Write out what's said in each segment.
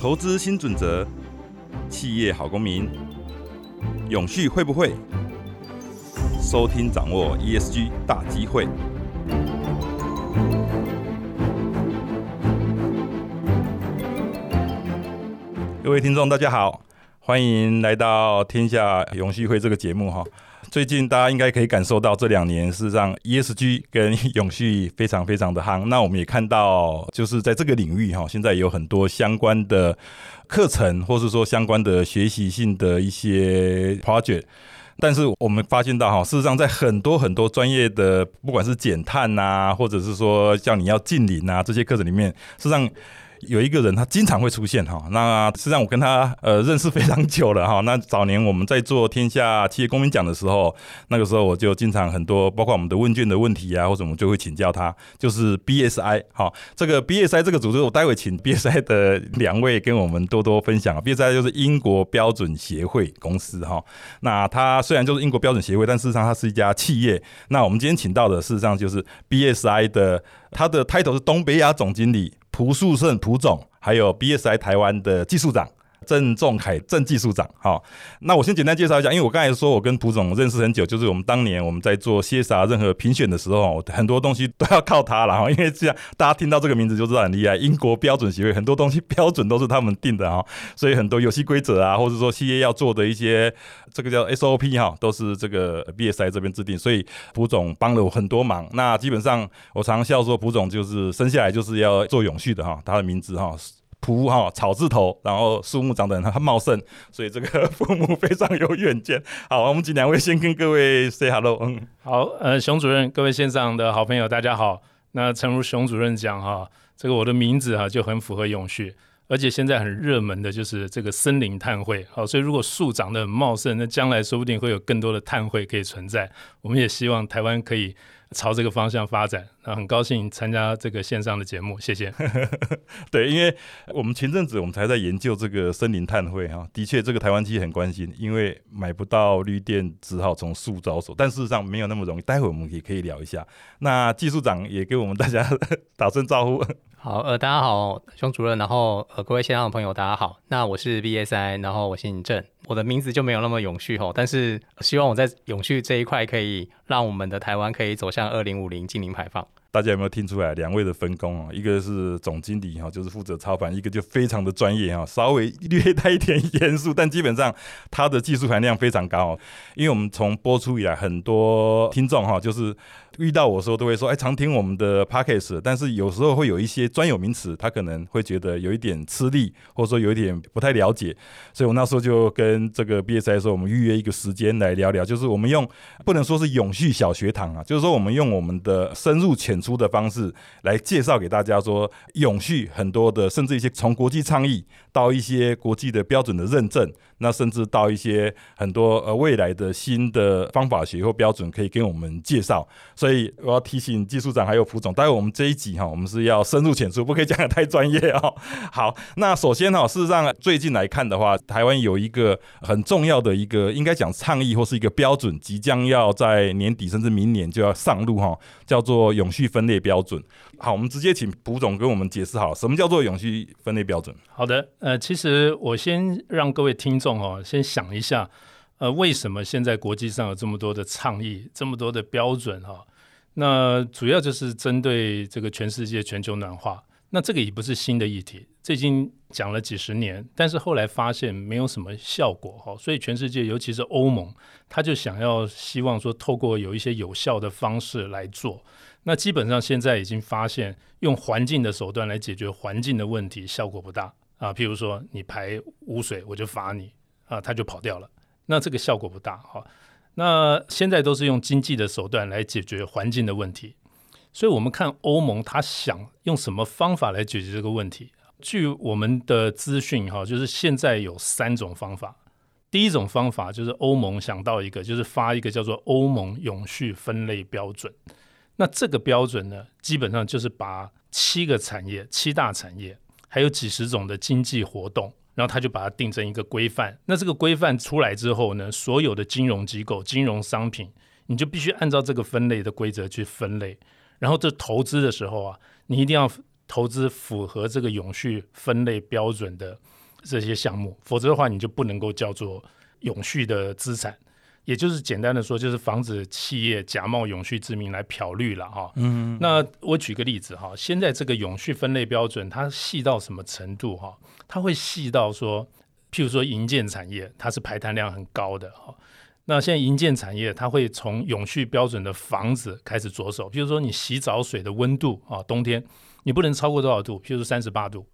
投资新准则，企业好公民，永续会不会？收听掌握 ESG 大机会。各位听众，大家好，欢迎来到天下永续会这个节目哈。最近大家应该可以感受到，这两年事实上 ESG 跟永续非常非常的夯。那我们也看到，就是在这个领域哈，现在有很多相关的课程，或是说相关的学习性的一些 project。但是我们发现到哈，事实上在很多很多专业的，不管是减碳呐，或者是说叫你要近邻啊这些课程里面，事实上。有一个人，他经常会出现哈。那实际上我跟他呃认识非常久了哈。那早年我们在做天下企业公民奖的时候，那个时候我就经常很多，包括我们的问卷的问题啊，或者我们就会请教他，就是 BSI 哈。这个 BSI 这个组织，我待会请 BSI 的两位跟我们多多分享。BSI 就是英国标准协会公司哈。那它虽然就是英国标准协会，但事实上它是一家企业。那我们今天请到的事实上就是 BSI 的，他的 title 是东北亚总经理。蒲树胜蒲总，还有 BSI 台湾的技术长。郑仲凯郑技术长，好，那我先简单介绍一下，因为我刚才说我跟蒲总认识很久，就是我们当年我们在做 CSR 任何评选的时候，很多东西都要靠他了哈，因为这样大家听到这个名字就知道很厉害，英国标准协会很多东西标准都是他们定的哈，所以很多游戏规则啊，或者说企业要做的一些这个叫 SOP 哈，都是这个 BSI 这边制定，所以蒲总帮了我很多忙。那基本上我常笑说，蒲总就是生下来就是要做永续的哈，他的名字哈。蒲哈草字头，然后树木长得很茂盛，所以这个父母非常有远见。好，我们请两位先跟各位 say hello。嗯，好，呃，熊主任，各位线上的好朋友，大家好。那诚如熊主任讲哈，这个我的名字哈就很符合永续，而且现在很热门的就是这个森林碳汇。好，所以如果树长得很茂盛，那将来说不定会有更多的碳汇可以存在。我们也希望台湾可以。朝这个方向发展，那很高兴参加这个线上的节目，谢谢。对，因为我们前阵子我们才在研究这个森林碳汇哈，的确这个台湾其实很关心，因为买不到绿电，只好从树着手，但事实上没有那么容易。待会我们也可以聊一下。那技术长也给我们大家 打声招呼。好，呃，大家好，熊主任，然后呃，各位线上的朋友，大家好。那我是 BSI，然后我姓郑。我的名字就没有那么永续吼，但是希望我在永续这一块可以让我们的台湾可以走向二零五零净零排放。大家有没有听出来两位的分工啊？一个是总经理哈，就是负责操盘；一个就非常的专业哈，稍微略带一点 严肃，但基本上他的技术含量非常高。因为我们从播出以来，很多听众哈，就是。遇到我的时候都会说，哎，常听我们的 podcast，但是有时候会有一些专有名词，他可能会觉得有一点吃力，或者说有一点不太了解，所以我那时候就跟这个 BSI 说，我们预约一个时间来聊聊，就是我们用不能说是永续小学堂啊，就是说我们用我们的深入浅出的方式来介绍给大家，说永续很多的，甚至一些从国际倡议到一些国际的标准的认证。那甚至到一些很多呃未来的新的方法学或标准可以跟我们介绍，所以所以我要提醒技术长还有副总，待会我们这一集哈，我们是要深入浅出，不可以讲的太专业哦。好，那首先哈，事实上最近来看的话，台湾有一个很重要的一个应该讲倡议或是一个标准，即将要在年底甚至明年就要上路哈，叫做永续分类标准。好，我们直接请蒲总跟我们解释好，什么叫做永续分类标准？好的，呃，其实我先让各位听众。哦，先想一下，呃，为什么现在国际上有这么多的倡议，这么多的标准？哈，那主要就是针对这个全世界全球暖化。那这个也不是新的议题，这已经讲了几十年，但是后来发现没有什么效果，哈，所以全世界，尤其是欧盟，他就想要希望说，透过有一些有效的方式来做。那基本上现在已经发现，用环境的手段来解决环境的问题，效果不大啊。譬如说，你排污水，我就罚你。啊，他就跑掉了，那这个效果不大哈。那现在都是用经济的手段来解决环境的问题，所以我们看欧盟，他想用什么方法来解决这个问题？据我们的资讯哈，就是现在有三种方法。第一种方法就是欧盟想到一个，就是发一个叫做欧盟永续分类标准。那这个标准呢，基本上就是把七个产业、七大产业，还有几十种的经济活动。然后他就把它定成一个规范。那这个规范出来之后呢，所有的金融机构、金融商品，你就必须按照这个分类的规则去分类。然后这投资的时候啊，你一定要投资符合这个永续分类标准的这些项目，否则的话你就不能够叫做永续的资产。也就是简单的说，就是防止企业假冒永续之名来漂绿了哈。嗯，那我举个例子哈，现在这个永续分类标准它细到什么程度哈？它会细到说，譬如说银建产业，它是排碳量很高的哈。那现在银建产业，它会从永续标准的房子开始着手，譬如说你洗澡水的温度啊，冬天你不能超过多少度？譬如说三十八度。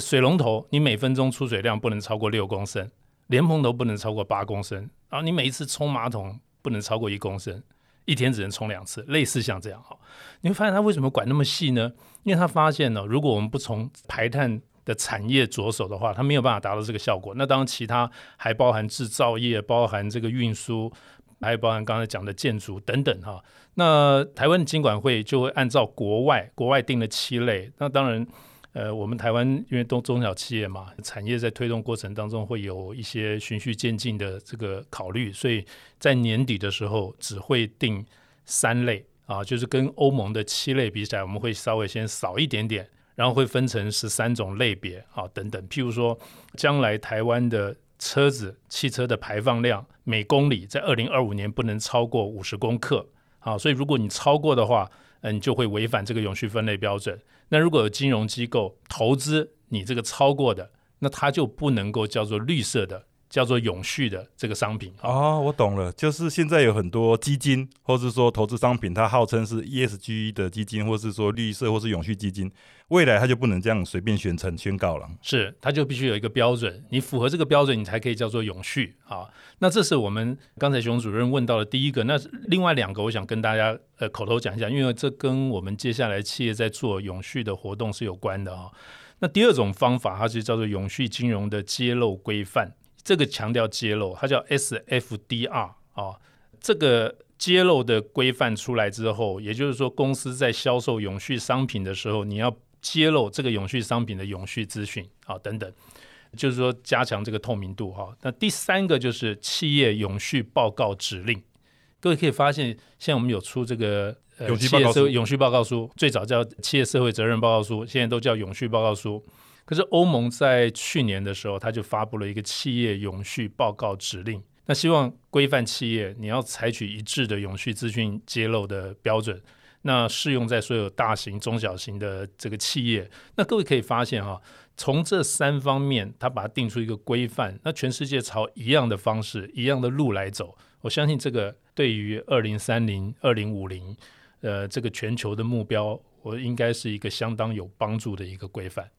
水龙头你每分钟出水量不能超过六公升。莲蓬头不能超过八公升，然后你每一次冲马桶不能超过一公升，一天只能冲两次，类似像这样哈，你会发现他为什么管那么细呢？因为他发现呢，如果我们不从排碳的产业着手的话，它没有办法达到这个效果。那当然，其他还包含制造业，包含这个运输，还有包含刚才讲的建筑等等哈。那台湾的经管会就会按照国外国外定的七类，那当然。呃，我们台湾因为都中小企业嘛，产业在推动过程当中会有一些循序渐进的这个考虑，所以在年底的时候只会定三类啊，就是跟欧盟的七类比起来，我们会稍微先少一点点，然后会分成十三种类别啊等等。譬如说，将来台湾的车子汽车的排放量每公里在二零二五年不能超过五十公克啊，所以如果你超过的话，嗯，就会违反这个永续分类标准。那如果有金融机构投资你这个超过的，那它就不能够叫做绿色的。叫做永续的这个商品哦，我懂了，就是现在有很多基金，或是说投资商品，它号称是 ESG 的基金，或是说绿色或是永续基金，未来它就不能这样随便宣称宣告了。是，它就必须有一个标准，你符合这个标准，你才可以叫做永续啊。那这是我们刚才熊主任问到的第一个，那另外两个，我想跟大家呃口头讲一下，因为这跟我们接下来企业在做永续的活动是有关的啊。那第二种方法，它是叫做永续金融的揭露规范。这个强调揭露，它叫 SFDR 啊。这个揭露的规范出来之后，也就是说，公司在销售永续商品的时候，你要揭露这个永续商品的永续资讯啊，等等，就是说加强这个透明度哈。那第三个就是企业永续报告指令。各位可以发现，现在我们有出这个呃企业社永续报告书，最早叫企业社会责任报告书，现在都叫永续报告书。可是欧盟在去年的时候，他就发布了一个企业永续报告指令，那希望规范企业你要采取一致的永续资讯揭露的标准，那适用在所有大型、中小型的这个企业。那各位可以发现哈，从这三方面，他把它定出一个规范，那全世界朝一样的方式、一样的路来走，我相信这个对于二零三零、二零五零，呃，这个全球的目标，我应该是一个相当有帮助的一个规范。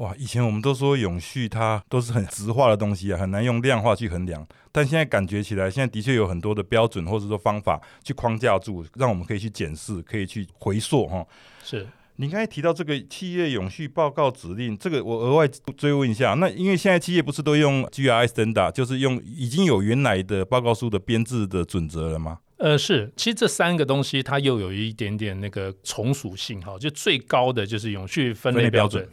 哇，以前我们都说永续它都是很直化的东西啊，很难用量化去衡量。但现在感觉起来，现在的确有很多的标准或者说方法去框架住，让我们可以去检视，可以去回溯哈。是你刚才提到这个企业永续报告指令，这个我额外追问一下，那因为现在企业不是都用 GRI Standard，就是用已经有原来的报告书的编制的准则了吗？呃，是，其实这三个东西它又有一点点那个从属性哈，就最高的就是永续分类标准，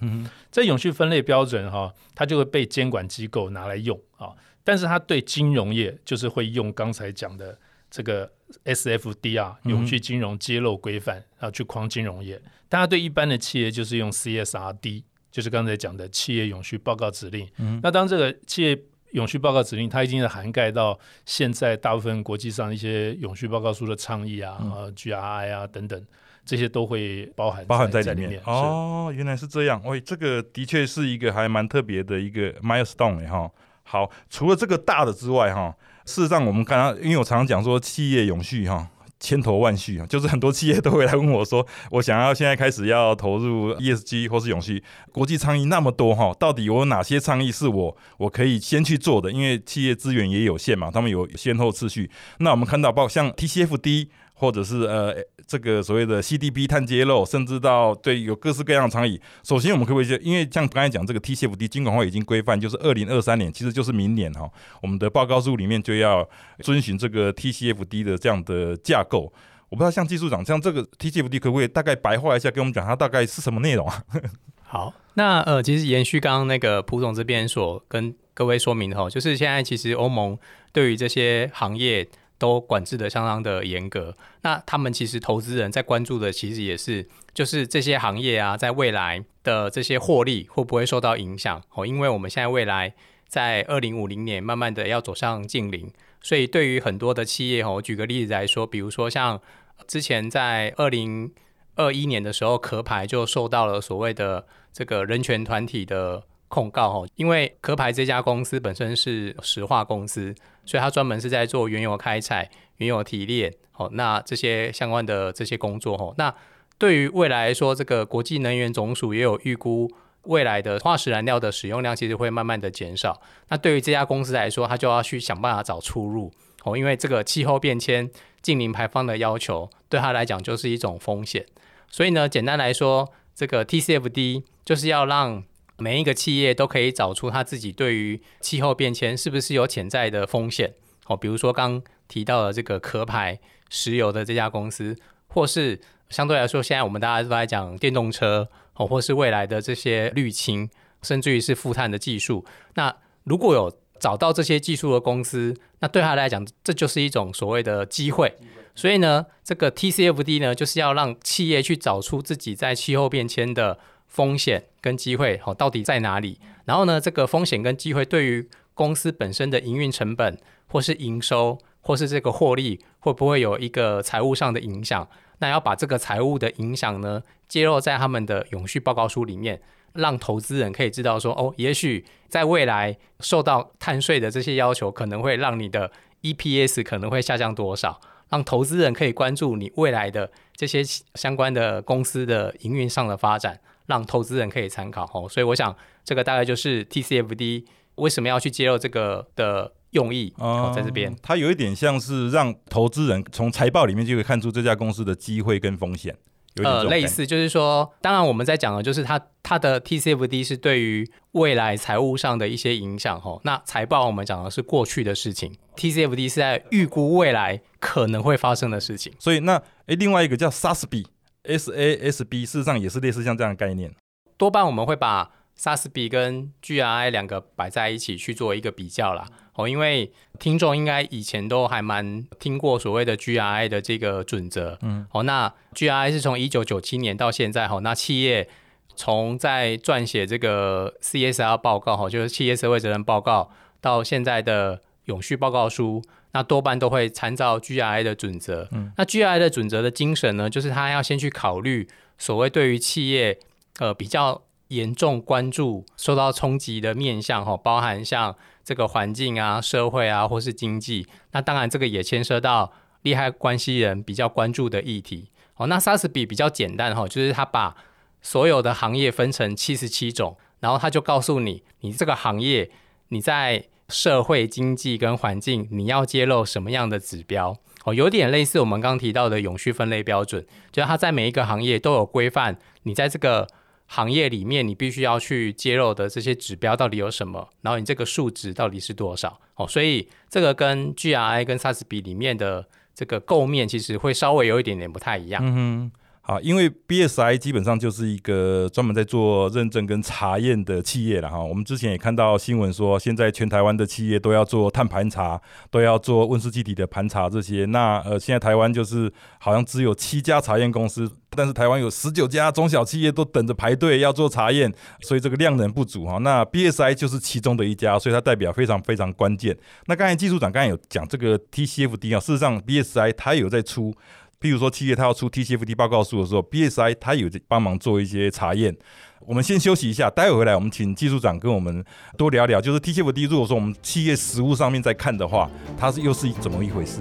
在永续分类标准哈，它就会被监管机构拿来用啊，但是它对金融业就是会用刚才讲的这个 SFDR 永续金融揭露规范啊去框金融业，大家对一般的企业就是用 CSRD，就是刚才讲的企业永续报告指令，嗯那当这个企业。永续报告指令，它已经是涵盖到现在大部分国际上一些永续报告书的倡议啊、啊 GRI 啊等等，这些都会包含包含在里面。哦，原来是这样。喂，这个的确是一个还蛮特别的一个 milestone 哈。好，除了这个大的之外哈，事实上我们刚刚因为我常常讲说企业永续哈。千头万绪啊，就是很多企业都会来问我说，我想要现在开始要投入 ESG 或是永续，国际倡议那么多哈，到底有哪些倡议是我我可以先去做的？因为企业资源也有限嘛，他们有先后次序。那我们看到包括像 TCFD。或者是呃这个所谓的 CDB 碳揭露，甚至到对有各式各样的倡议。首先，我们可不可以就因为像刚才讲这个 TCFD，金管会已经规范，就是二零二三年，其实就是明年哈，我们的报告书里面就要遵循这个 TCFD 的这样的架构。我不知道像技术长，像这个 TCFD 可不可以大概白话一下，跟我们讲它大概是什么内容啊？好，那呃，其实延续刚刚那个蒲总这边所跟各位说明的哈，就是现在其实欧盟对于这些行业。都管制的相当的严格。那他们其实投资人在关注的，其实也是就是这些行业啊，在未来的这些获利会不会受到影响？哦，因为我们现在未来在二零五零年慢慢的要走向近零，所以对于很多的企业，哦，举个例子来说，比如说像之前在二零二一年的时候，壳牌就受到了所谓的这个人权团体的。控告哦，因为壳牌这家公司本身是石化公司，所以它专门是在做原油开采、原油提炼，哦，那这些相关的这些工作哦，那对于未来说，这个国际能源总署也有预估，未来的化石燃料的使用量其实会慢慢的减少。那对于这家公司来说，它就要去想办法找出路哦，因为这个气候变迁、近零排放的要求，对它来讲就是一种风险。所以呢，简单来说，这个 TCFD 就是要让每一个企业都可以找出他自己对于气候变迁是不是有潜在的风险哦，比如说刚提到的这个壳牌石油的这家公司，或是相对来说，现在我们大家都在讲电动车哦，或是未来的这些滤清，甚至于是负碳的技术。那如果有找到这些技术的公司，那对他来讲，这就是一种所谓的机会。所以呢，这个 TCFD 呢，就是要让企业去找出自己在气候变迁的。风险跟机会，好，到底在哪里？然后呢，这个风险跟机会对于公司本身的营运成本，或是营收，或是这个获利，会不会有一个财务上的影响？那要把这个财务的影响呢，揭露在他们的永续报告书里面，让投资人可以知道说，哦，也许在未来受到碳税的这些要求，可能会让你的 EPS 可能会下降多少，让投资人可以关注你未来的这些相关的公司的营运上的发展。让投资人可以参考哦，所以我想这个大概就是 TCFD 为什么要去揭露这个的用意哦，在这边，它有一点像是让投资人从财报里面就可以看出这家公司的机会跟风险，呃，类似就是说，当然我们在讲的就是它它的 TCFD 是对于未来财务上的一些影响哦，那财报我们讲的是过去的事情，TCFD 是在预估未来可能会发生的事情，所以那诶，另外一个叫 SASB。SASB 事实上也是类似像这样的概念，多半我们会把 SASB 跟 GRI 两个摆在一起去做一个比较啦。哦，因为听众应该以前都还蛮听过所谓的 GRI 的这个准则，嗯，哦，那 GRI 是从一九九七年到现在，哦，那企业从在撰写这个 CSR 报告，哈，就是企业社会责任报告，到现在的永续报告书。那多半都会参照 GRI 的准则。嗯，那 GRI 的准则的精神呢，就是他要先去考虑所谓对于企业呃比较严重关注、受到冲击的面向哈，包含像这个环境啊、社会啊，或是经济。那当然这个也牵涉到利害关系人比较关注的议题。哦，那 SASB 比较简单哈，就是他把所有的行业分成七十七种，然后他就告诉你，你这个行业你在。社会经济跟环境，你要揭露什么样的指标？哦，有点类似我们刚提到的永续分类标准，就是它在每一个行业都有规范。你在这个行业里面，你必须要去揭露的这些指标到底有什么？然后你这个数值到底是多少？哦，所以这个跟 GRI 跟 SASB 里面的这个构面其实会稍微有一点点不太一样。嗯哼。好，因为 BSI 基本上就是一个专门在做认证跟查验的企业了哈。我们之前也看到新闻说，现在全台湾的企业都要做碳盘查，都要做温室气体的盘查这些。那呃，现在台湾就是好像只有七家查验公司，但是台湾有十九家中小企业都等着排队要做查验，所以这个量能不足哈。那 BSI 就是其中的一家，所以它代表非常非常关键。那刚才技术长刚才有讲这个 TCFD 啊，事实上 BSI 它有在出。譬如说，企业它要出 TCFD 报告书的时候，BSI 它有帮忙做一些查验。我们先休息一下，待会回来我们请技术长跟我们多聊聊，就是 TCFD 如果说我们企业实物上面在看的话，它是又是怎么一回事？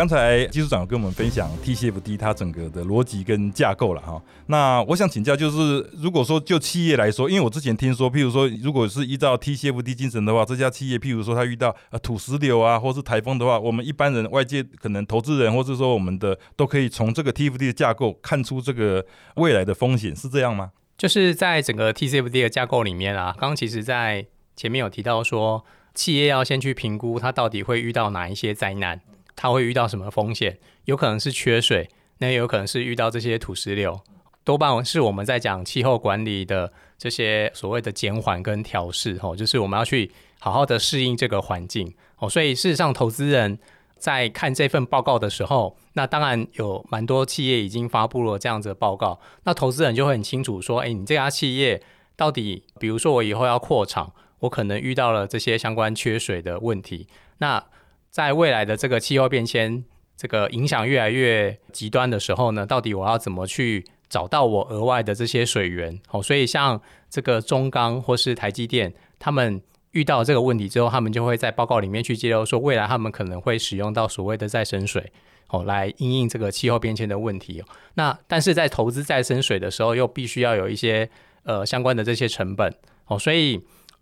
刚才技术长跟我们分享 TCFD 它整个的逻辑跟架构了哈，那我想请教就是，如果说就企业来说，因为我之前听说，譬如说，如果是依照 TCFD 精神的话，这家企业譬如说它遇到呃土石流啊，或是台风的话，我们一般人、外界可能投资人，或者说我们的都可以从这个 TCFD 的架构看出这个未来的风险，是这样吗？就是在整个 TCFD 的架构里面啊，刚刚其实在前面有提到说，企业要先去评估它到底会遇到哪一些灾难。它会遇到什么风险？有可能是缺水，那也有可能是遇到这些土石流，多半是我们在讲气候管理的这些所谓的减缓跟调试，哦，就是我们要去好好的适应这个环境，哦，所以事实上投资人。在看这份报告的时候，那当然有蛮多企业已经发布了这样子的报告，那投资人就会很清楚说，哎，你这家企业到底，比如说我以后要扩厂，我可能遇到了这些相关缺水的问题，那在未来的这个气候变迁这个影响越来越极端的时候呢，到底我要怎么去找到我额外的这些水源？哦，所以像这个中钢或是台积电，他们。遇到这个问题之后，他们就会在报告里面去揭露说，未来他们可能会使用到所谓的再生水，哦，来应应这个气候变迁的问题。那但是在投资再生水的时候，又必须要有一些呃相关的这些成本，哦，所以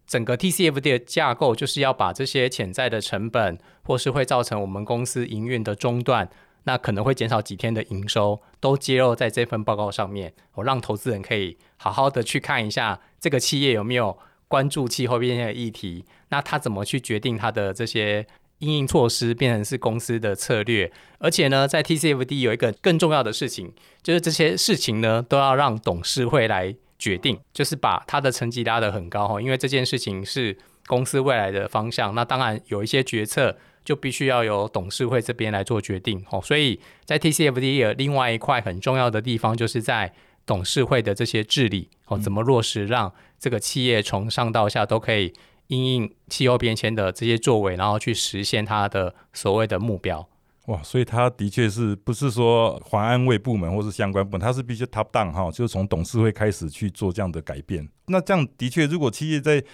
整个 TCFD 的架构就是要把这些潜在的成本，或是会造成我们公司营运的中断，那可能会减少几天的营收，都揭露在这份报告上面，我让投资人可以好好的去看一下这个企业有没有。关注气候变迁的议题，那他怎么去决定他的这些应应措施，变成是公司的策略？而且呢，在 TCFD 有一个更重要的事情，就是这些事情呢都要让董事会来决定，就是把他的成绩拉得很高哈，因为这件事情是公司未来的方向。那当然有一些决策就必须要由董事会这边来做决定哦。所以在 TCFD 的另外一块很重要的地方，就是在董事会的这些治理哦，怎么落实让这个企业从上到下都可以因应气候变迁的这些作为，然后去实现它的所谓的目标。哇，所以他的确是不是说环安卫部门或是相关部门，他是必须 top down 哈，就是从董事会开始去做这样的改变。那这样的确，如果企业在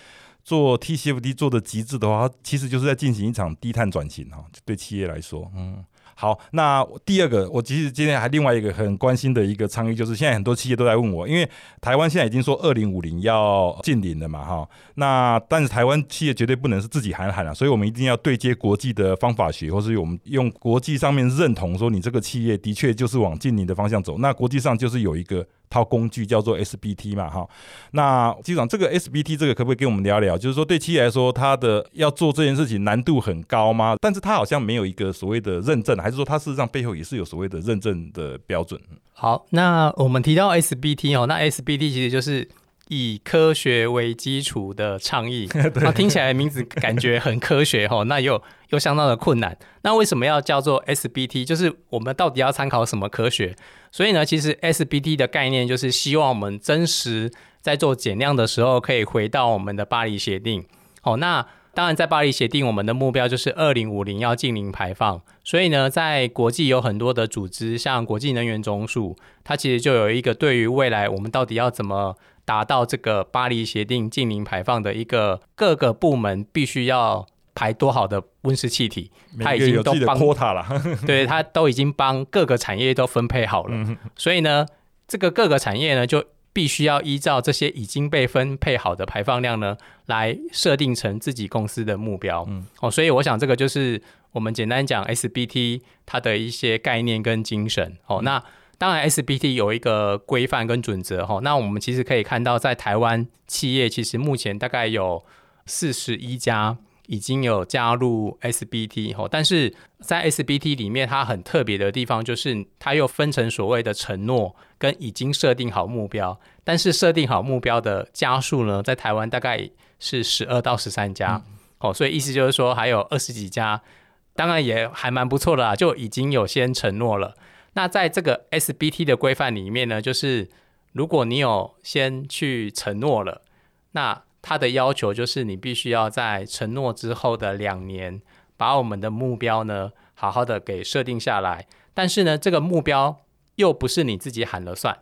做 TCFD 做的极致的话，它其实就是在进行一场低碳转型哈，对企业来说，嗯。好，那第二个，我其实今天还另外一个很关心的一个倡议，就是现在很多企业都在问我，因为台湾现在已经说二零五零要近零了嘛，哈，那但是台湾企业绝对不能是自己喊喊啊，所以我们一定要对接国际的方法学，或是我们用国际上面认同说你这个企业的确就是往近零的方向走，那国际上就是有一个。套工具叫做 SBT 嘛，哈，那机长这个 SBT 这个可不可以跟我们聊聊？就是说对企业来说，它的要做这件事情难度很高吗？但是它好像没有一个所谓的认证，还是说它事实上背后也是有所谓的认证的标准？好，那我们提到 SBT 哦，那 SBT 其实就是以科学为基础的倡议，那听起来名字感觉很科学哈，那又又相当的困难。那为什么要叫做 SBT？就是我们到底要参考什么科学？所以呢，其实 SBT 的概念就是希望我们真实在做减量的时候，可以回到我们的巴黎协定。好，那当然在巴黎协定，我们的目标就是二零五零要净零排放。所以呢，在国际有很多的组织，像国际能源总署，它其实就有一个对于未来我们到底要怎么达到这个巴黎协定净零排放的一个各个部门必须要。排多好的温室气体，他已经都帮 quota 了，对他都已经帮各个产业都分配好了。所以呢，这个各个产业呢，就必须要依照这些已经被分配好的排放量呢，来设定成自己公司的目标。哦，所以我想这个就是我们简单讲 SBT 它的一些概念跟精神。哦，那当然 SBT 有一个规范跟准则。哈，那我们其实可以看到，在台湾企业其实目前大概有四十一家。已经有加入 SBT 哈，但是在 SBT 里面，它很特别的地方就是，它又分成所谓的承诺跟已经设定好目标。但是设定好目标的家数呢，在台湾大概是十二到十三家，哦，所以意思就是说，还有二十几家，当然也还蛮不错的啦，就已经有先承诺了。那在这个 SBT 的规范里面呢，就是如果你有先去承诺了，那它的要求就是，你必须要在承诺之后的两年，把我们的目标呢，好好的给设定下来。但是呢，这个目标又不是你自己喊了算，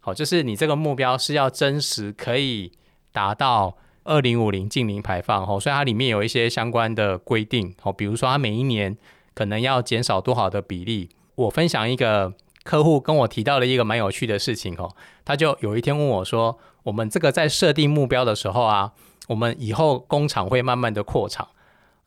好，就是你这个目标是要真实可以达到二零五零净零排放，哦，所以它里面有一些相关的规定，哦，比如说它每一年可能要减少多少的比例。我分享一个客户跟我提到了一个蛮有趣的事情，哦，他就有一天问我说。我们这个在设定目标的时候啊，我们以后工厂会慢慢的扩厂。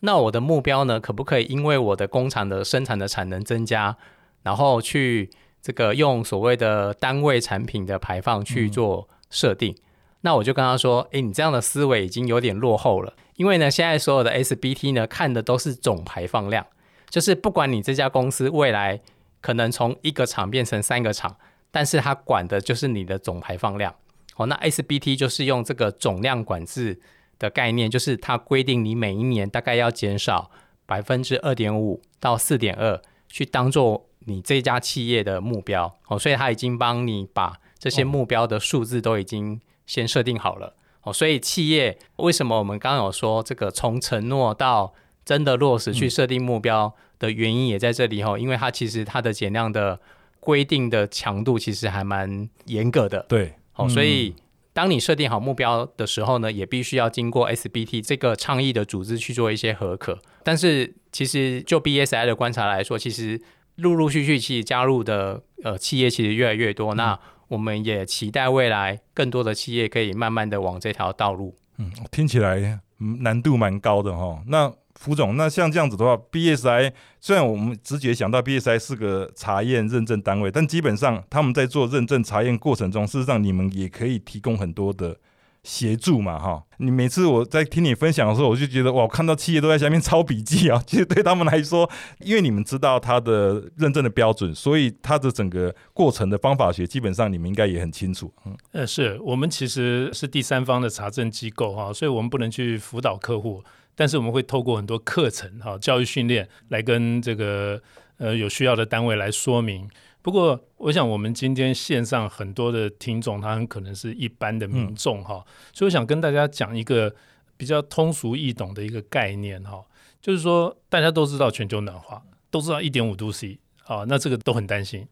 那我的目标呢，可不可以因为我的工厂的生产的产能增加，然后去这个用所谓的单位产品的排放去做设定？那我就跟他说：，诶，你这样的思维已经有点落后了。因为呢，现在所有的 SBT 呢，看的都是总排放量，就是不管你这家公司未来。可能从一个厂变成三个厂，但是它管的就是你的总排放量。哦，那 SBT 就是用这个总量管制的概念，就是它规定你每一年大概要减少百分之二点五到四点二，去当做你这家企业的目标。哦，所以它已经帮你把这些目标的数字都已经先设定好了。哦，所以企业为什么我们刚刚有说这个从承诺到真的落实去设定目标的原因也在这里哈，因为它其实它的减量的规定的强度其实还蛮严格的。对，哦，所以当你设定好目标的时候呢，也必须要经过 SBT 这个倡议的组织去做一些合可。但是其实就 BSI 的观察来说，其实陆陆续续其实加入的呃企业其实越来越多。那我们也期待未来更多的企业可以慢慢的往这条道路。嗯，听起来难度蛮高的哈。那副总，那像这样子的话，BSI 虽然我们直觉想到 BSI 是个查验认证单位，但基本上他们在做认证查验过程中，事实上你们也可以提供很多的。协助嘛，哈！你每次我在听你分享的时候，我就觉得哇，看到企业都在下面抄笔记啊。其实对他们来说，因为你们知道它的认证的标准，所以它的整个过程的方法学，基本上你们应该也很清楚。嗯，呃，是我们其实是第三方的查证机构哈，所以我们不能去辅导客户，但是我们会透过很多课程哈、教育训练来跟这个呃有需要的单位来说明。不过，我想我们今天线上很多的听众，他很可能是一般的民众哈，所以我想跟大家讲一个比较通俗易懂的一个概念哈，就是说大家都知道全球暖化，都知道一点五度 C 啊，那这个都很担心。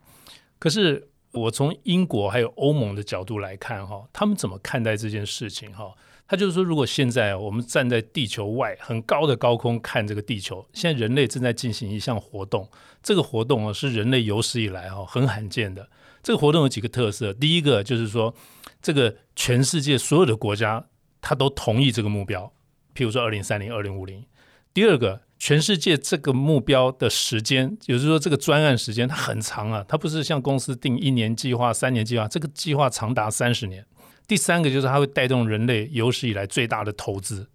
可是我从英国还有欧盟的角度来看哈，他们怎么看待这件事情哈？他就是说，如果现在我们站在地球外很高的高空看这个地球，现在人类正在进行一项活动，这个活动啊是人类有史以来哈很罕见的。这个活动有几个特色，第一个就是说，这个全世界所有的国家他都同意这个目标，譬如说二零三零、二零五零。第二个，全世界这个目标的时间，也就是说这个专案时间它很长啊，它不是像公司定一年计划、三年计划，这个计划长达三十年。第三个就是它会带动人类有史以来最大的投资，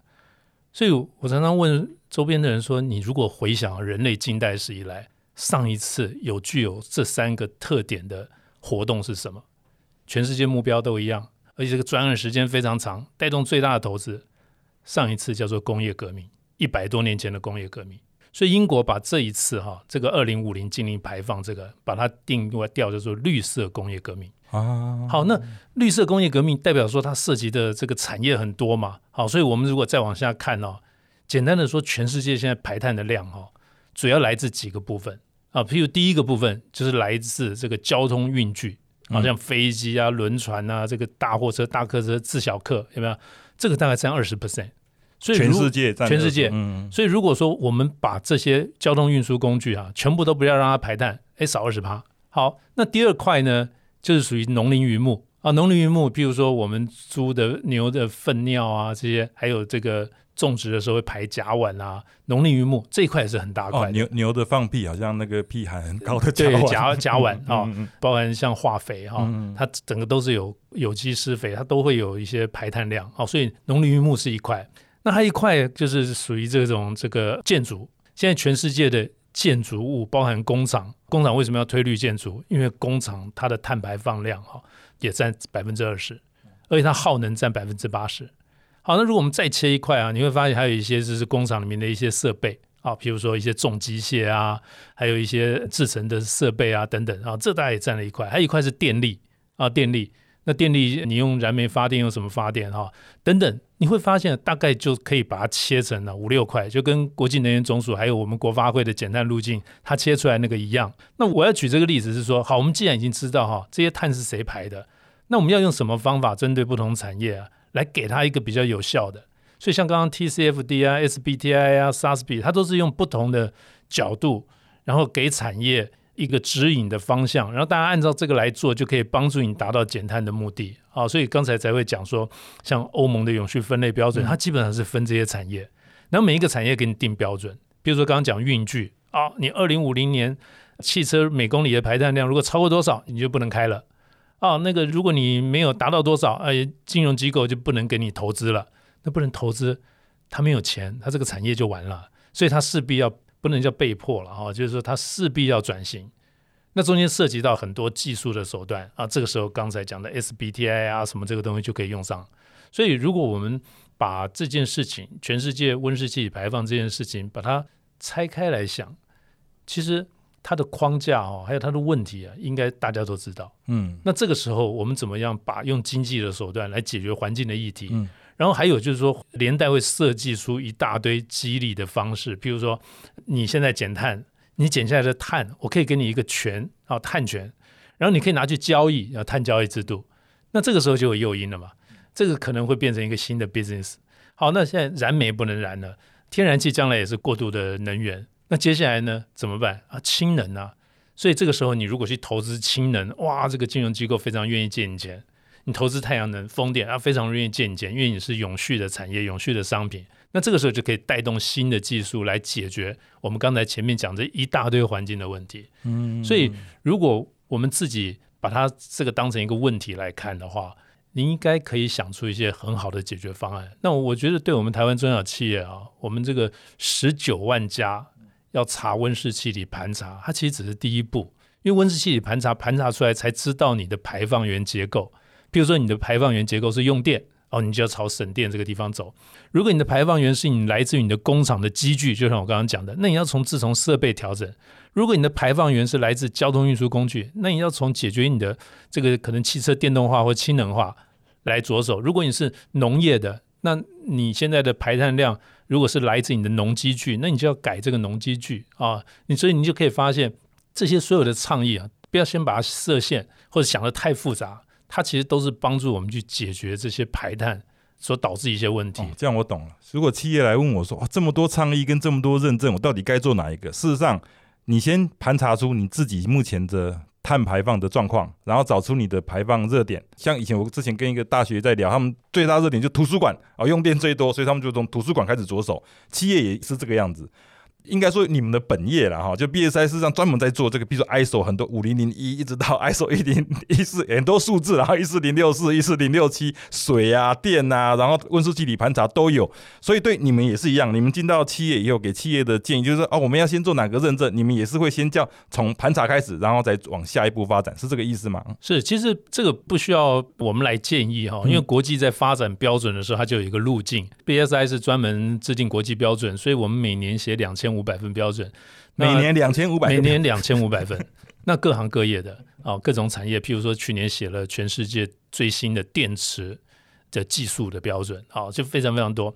所以我常常问周边的人说：“你如果回想人类近代史以来上一次有具有这三个特点的活动是什么？全世界目标都一样，而且这个专案时间非常长，带动最大的投资。上一次叫做工业革命，一百多年前的工业革命。所以英国把这一次哈这个二零五零净零排放这个把它定位掉叫做绿色工业革命。”啊，好，那绿色工业革命代表说它涉及的这个产业很多嘛，好，所以我们如果再往下看哦，简单的说，全世界现在排碳的量哦，主要来自几个部分啊，譬如第一个部分就是来自这个交通运具，啊，像飞机啊、轮船啊、这个大货车、大客车、自小客，有没有？这个大概占二十 percent，所以全世界全世界，嗯，所以如果说我们把这些交通运输工具啊，全部都不要让它排碳，哎，少二十趴。好，那第二块呢？就是属于农林渔牧啊，农林渔牧，比如说我们猪的、牛的粪尿啊，这些，还有这个种植的时候会排甲烷啊，农林渔牧这一块也是很大块。牛牛的放屁，好像那个屁含很高的 甲甲甲烷啊，包含像化肥哈，它整个都是有有机施肥，它都会有一些排碳量啊，所以农林渔牧是一块。那还一块就是属于这种这个建筑，现在全世界的。建筑物包含工厂，工厂为什么要推绿建筑？因为工厂它的碳排放量哈也占百分之二十，而且它耗能占百分之八十。好，那如果我们再切一块啊，你会发现还有一些就是工厂里面的一些设备啊，譬如说一些重机械啊，还有一些制成的设备啊等等啊，这大概也占了一块。还有一块是电力啊，电力。那电力你用燃煤发电用什么发电哈？等等，你会发现大概就可以把它切成了五六块，就跟国际能源总署还有我们国发会的减碳路径，它切出来那个一样。那我要举这个例子是说，好，我们既然已经知道哈这些碳是谁排的，那我们要用什么方法针对不同产业啊，来给它一个比较有效的？所以像刚刚 TCFD 啊、SBTI 啊、SASB，它都是用不同的角度，然后给产业。一个指引的方向，然后大家按照这个来做，就可以帮助你达到减碳的目的。啊，所以刚才才会讲说，像欧盟的永续分类标准，它基本上是分这些产业，然后每一个产业给你定标准。比如说刚刚讲运具啊，你二零五零年汽车每公里的排碳量如果超过多少，你就不能开了。哦，那个如果你没有达到多少，哎，金融机构就不能给你投资了。那不能投资，他没有钱，他这个产业就完了。所以他势必要。不能叫被迫了哈，就是说它势必要转型。那中间涉及到很多技术的手段啊，这个时候刚才讲的 SBTI 啊什么这个东西就可以用上。所以如果我们把这件事情，全世界温室气体排放这件事情，把它拆开来想，其实它的框架哦，还有它的问题啊，应该大家都知道。嗯那这个时候，我们怎么样把用经济的手段来解决环境的议题？嗯然后还有就是说，连带会设计出一大堆激励的方式，譬如说，你现在减碳，你减下来的碳，我可以给你一个权啊，碳权，然后你可以拿去交易啊，碳交易制度。那这个时候就有诱因了嘛，这个可能会变成一个新的 business。好，那现在燃煤不能燃了，天然气将来也是过渡的能源，那接下来呢怎么办啊？氢能啊，所以这个时候你如果去投资氢能，哇，这个金融机构非常愿意借你钱。你投资太阳能、风电啊，非常愿意借你钱，因为你是永续的产业、永续的商品。那这个时候就可以带动新的技术来解决我们刚才前面讲这一大堆环境的问题。嗯所以，如果我们自己把它这个当成一个问题来看的话，你应该可以想出一些很好的解决方案。那我觉得，对我们台湾中小企业啊，我们这个十九万家要查温室气体盘查，它其实只是第一步，因为温室气体盘查盘查出来才知道你的排放源结构。譬如说，你的排放源结构是用电。哦，你就要朝省电这个地方走。如果你的排放源是你来自于你的工厂的机具，就像我刚刚讲的，那你要从自从设备调整。如果你的排放源是来自交通运输工具，那你要从解决你的这个可能汽车电动化或氢能化来着手。如果你是农业的，那你现在的排碳量如果是来自你的农机具，那你就要改这个农机具啊。你所以你就可以发现这些所有的倡议啊，不要先把它设限或者想的太复杂。它其实都是帮助我们去解决这些排碳所导致一些问题。这样我懂了。如果企业来问我说：“哇，这么多倡议跟这么多认证，我到底该做哪一个？”事实上，你先盘查出你自己目前的碳排放的状况，然后找出你的排放热点。像以前我之前跟一个大学在聊，他们最大热点就图书馆啊、用电最多，所以他们就从图书馆开始着手。企业也是这个样子。应该说你们的本业了哈，就 BSI 事实上专门在做这个，比如说 ISO 很多五零零一一直到 ISO 一零一四很多数字，然后一四零六四、一四零六七，水啊、电啊，然后温室气体盘查都有，所以对你们也是一样。你们进到企业以后，给企业的建议就是说，哦，我们要先做哪个认证，你们也是会先叫从盘查开始，然后再往下一步发展，是这个意思吗？是，其实这个不需要我们来建议哈，因为国际在发展标准的时候，它就有一个路径。BSI 是专门制定国际标准，所以我们每年写两千五百分标准。每年两千五百，每年两千五百分。那各行各业的啊、哦，各种产业，譬如说去年写了全世界最新的电池的技术的标准，啊、哦，就非常非常多。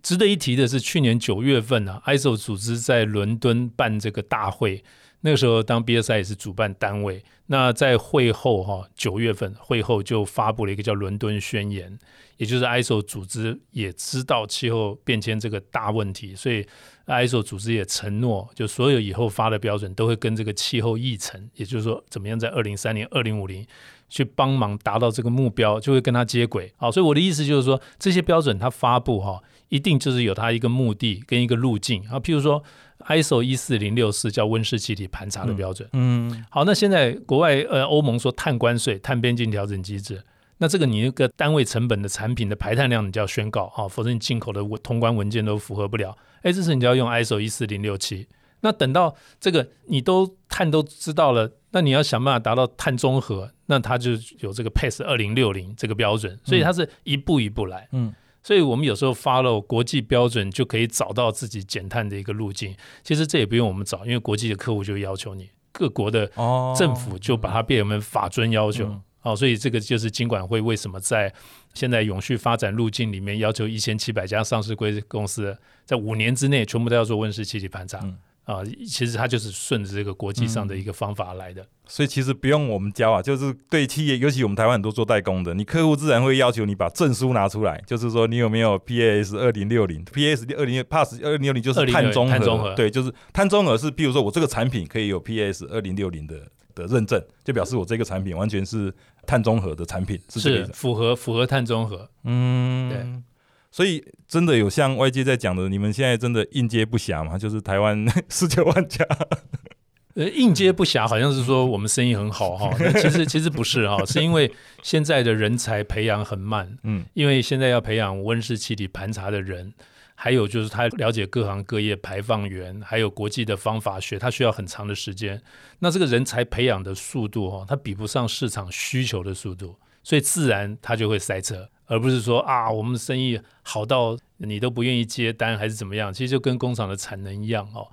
值得一提的是，去年九月份呢、啊、，ISO 组织在伦敦办这个大会，那个时候当 BSI 也是主办单位。那在会后哈、九月份会后就发布了一个叫《伦敦宣言》，也就是 ISO 组织也知道气候变迁这个大问题，所以。ISO 组织也承诺，就所有以后发的标准都会跟这个气候议程，也就是说，怎么样在二零三零、二零五零去帮忙达到这个目标，就会跟它接轨。好，所以我的意思就是说，这些标准它发布哈，一定就是有它一个目的跟一个路径啊。譬如说，ISO 一四零六四叫温室气体盘查的标准。嗯，好，那现在国外呃欧盟说碳关税、碳边境调整机制。那这个你那个单位成本的产品的排碳量你就要宣告啊，否则你进口的通关文件都符合不了。哎，这时你就要用 ISO 一四零六七。那等到这个你都碳都知道了，那你要想办法达到碳中和，那它就有这个 PAS 二零六零这个标准，所以它是一步一步来。嗯，所以我们有时候 follow 国际标准就可以找到自己减碳的一个路径。其实这也不用我们找，因为国际的客户就要求你，各国的政府就把它变成法遵要求。嗯哦，所以这个就是金管会为什么在现在永续发展路径里面要求一千七百家上市规公司在五年之内全部都要做温室气体盘查。嗯啊，其实它就是顺着这个国际上的一个方法来的。所以其实不用我们教啊，就是对企业，尤其我们台湾很多做代工的，你客户自然会要求你把证书拿出来，就是说你有没有 PAS 二零六零，PAS 二零 Pass 二零六零就是碳中和，碳中和对，就是碳中和是，比如说我这个产品可以有 PAS 二零六零的的认证，就表示我这个产品完全是碳中和的产品，是这个意思。符合符合碳中和。嗯，对。所以真的有像外界在讲的，你们现在真的应接不暇嘛？就是台湾 十九万家，呃，应接不暇，好像是说我们生意很好哈。其实其实不是哈，是因为现在的人才培养很慢。嗯，因为现在要培养温室气体盘查的人，还有就是他了解各行各业排放源，还有国际的方法学，他需要很长的时间。那这个人才培养的速度哈，他比不上市场需求的速度，所以自然他就会塞车，而不是说啊，我们的生意好到你都不愿意接单还是怎么样。其实就跟工厂的产能一样哦。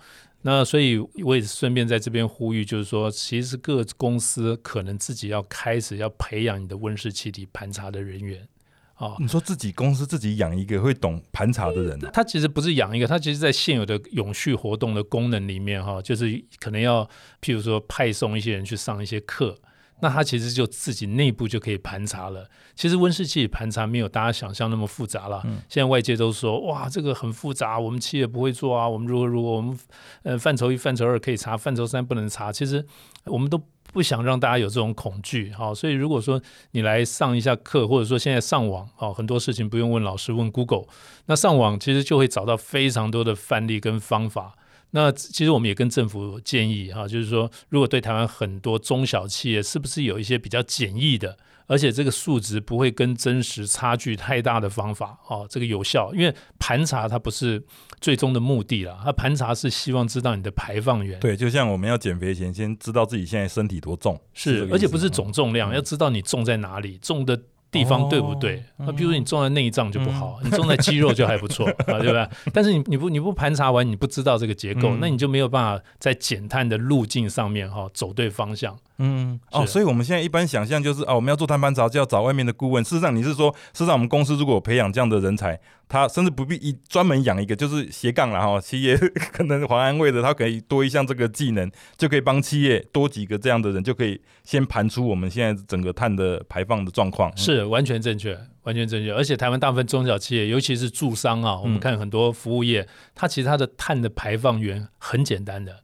那所以我也顺便在这边呼吁，就是说，其实各公司可能自己要开始要培养你的温室气体盘查的人员。哦，你说自己公司自己养一个会懂盘查的人，他其实不是养一个，他其实，在现有的永续活动的功能里面，哈，就是可能要，譬如说派送一些人去上一些课，那他其实就自己内部就可以盘查了。其实温室气体盘查没有大家想象那么复杂了。现在外界都说，哇，这个很复杂，我们企业不会做啊，我们如何如何我们呃范畴一、范畴二可以查，范畴三不能查，其实我们都。不想让大家有这种恐惧，好，所以如果说你来上一下课，或者说现在上网，哦，很多事情不用问老师，问 Google，那上网其实就会找到非常多的范例跟方法。那其实我们也跟政府建议，哈，就是说，如果对台湾很多中小企业，是不是有一些比较简易的？而且这个数值不会跟真实差距太大的方法哦，这个有效，因为盘查它不是最终的目的了，它盘查是希望知道你的排放源。对，就像我们要减肥前，先知道自己现在身体多重，是，而且不是总重量，要知道你重在哪里，重的。地方对不对？那比如你种在内脏就不好，你种在肌肉就还不错 啊，对吧？但是你你不你不盘查完，你不知道这个结构，那你就没有办法在减碳的路径上面哈走对方向。嗯，哦，所以我们现在一般想象就是哦，我们要做碳盘查就要找外面的顾问。事实上，你是说，事实上我们公司如果培养这样的人才，他甚至不必一专门养一个，就是斜杠了哈。企业 可能黄安慰的，他可以多一项这个技能，就可以帮企业多几个这样的人，就可以先盘出我们现在整个碳的排放的状况。是完全正确，完全正确。而且台湾大部分中小企业，尤其是驻商啊，我们看很多服务业，它其实它的碳的排放源很简单的，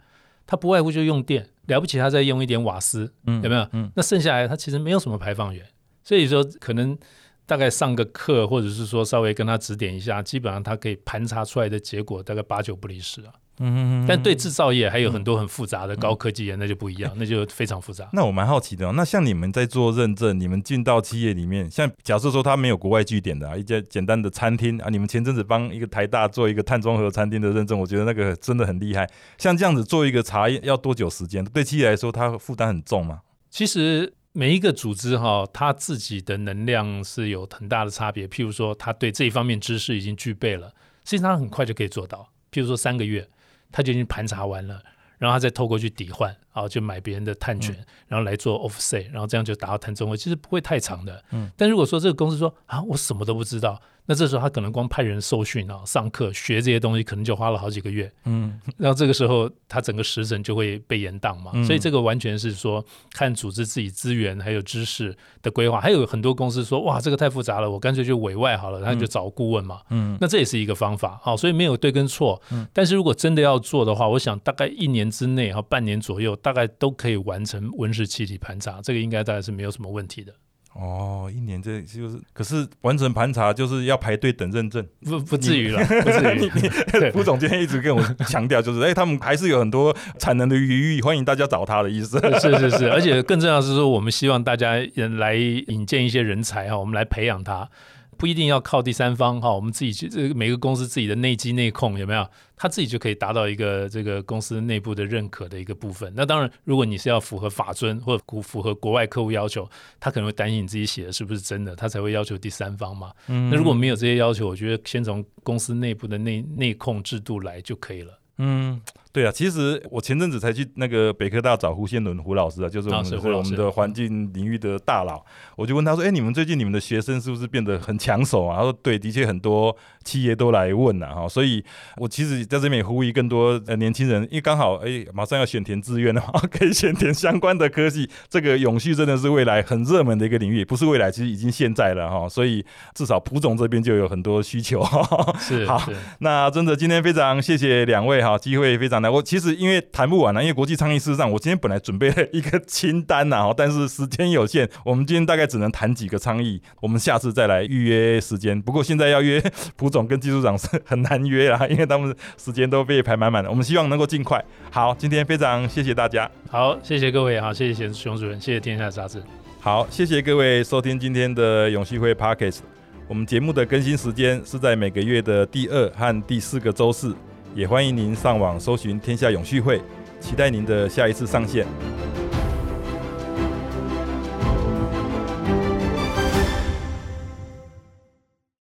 它不外乎就用电。了不起，它再用一点瓦斯，有没有？嗯那剩下来它其实没有什么排放源，所以说可能大概上个课，或者是说稍微跟他指点一下，基本上他可以盘查出来的结果大概八九不离十啊。嗯，但对制造业还有很多很复杂的高科技业，那就不一样，那就非常复杂。那我蛮好奇的，那像你们在做认证，你们进到企业里面，像假设说他没有国外据点的啊，一家简单的餐厅啊，你们前阵子帮一个台大做一个碳中和餐厅的认证，我觉得那个真的很厉害。像这样子做一个茶叶要多久时间？对企业来说，它负担很重吗？其实每一个组织哈，它自己的能量是有很大的差别。譬如说，他对这一方面知识已经具备了，实际上很快就可以做到。譬如说三个月。他就已经盘查完了，然后他再透过去抵换，啊，就买别人的碳权，然后来做 offset，然后这样就达到碳中和，其实不会太长的。嗯，但如果说这个公司说啊，我什么都不知道。那这时候他可能光派人受训啊、上课学这些东西，可能就花了好几个月。嗯，然后这个时候他整个时程就会被延宕嘛。所以这个完全是说看组织自己资源还有知识的规划。还有很多公司说哇，这个太复杂了，我干脆就委外好了，他就找顾问嘛。嗯，那这也是一个方法。啊，所以没有对跟错。嗯，但是如果真的要做的话，我想大概一年之内哈，半年左右大概都可以完成温室气体盘查，这个应该大概是没有什么问题的。哦，一年这就是，可是完成盘查就是要排队等认证，不不至于了，不至于。副总今天一直跟我强调，就是哎，他们还是有很多产能的余裕，欢迎大家找他的意思。是是是，而且更重要是说，我们希望大家来引荐一些人才哈，我们来培养他。不一定要靠第三方哈，我们自己去这个每个公司自己的内机内控有没有？他自己就可以达到一个这个公司内部的认可的一个部分。那当然，如果你是要符合法尊或符符合国外客户要求，他可能会担心你自己写的是不是真的，他才会要求第三方嘛。那如果没有这些要求，我觉得先从公司内部的内内控制度来就可以了。嗯。对啊，其实我前阵子才去那个北科大找胡先伦胡老师啊，就是我们是我们的环境领域的大佬。我就问他说：“哎，你们最近你们的学生是不是变得很抢手啊？”他说：“对，的确很多企业都来问了哈。”所以，我其实在这边也呼吁更多呃年轻人，因为刚好哎马上要选填志愿的话，可以选填相关的科技。这个永续真的是未来很热门的一个领域，不是未来，其实已经现在了哈。所以至少蒲总这边就有很多需求。是好，那真的今天非常谢谢两位哈，机会非常的我其实因为谈不完了，因为国际倡议事实上，我今天本来准备了一个清单呐，但是时间有限，我们今天大概只能谈几个倡议，我们下次再来预约时间。不过现在要约 蒲总跟技术长是很难约啊，因为他们时间都被排满满的。我们希望能够尽快。好，今天非常谢谢大家。好，谢谢各位好，谢谢熊主任，谢谢天下杂志。好，谢谢各位收听今天的永续会 Pockets。我们节目的更新时间是在每个月的第二和第四个周四，也欢迎您上网搜寻“天下永续会”，期待您的下一次上线。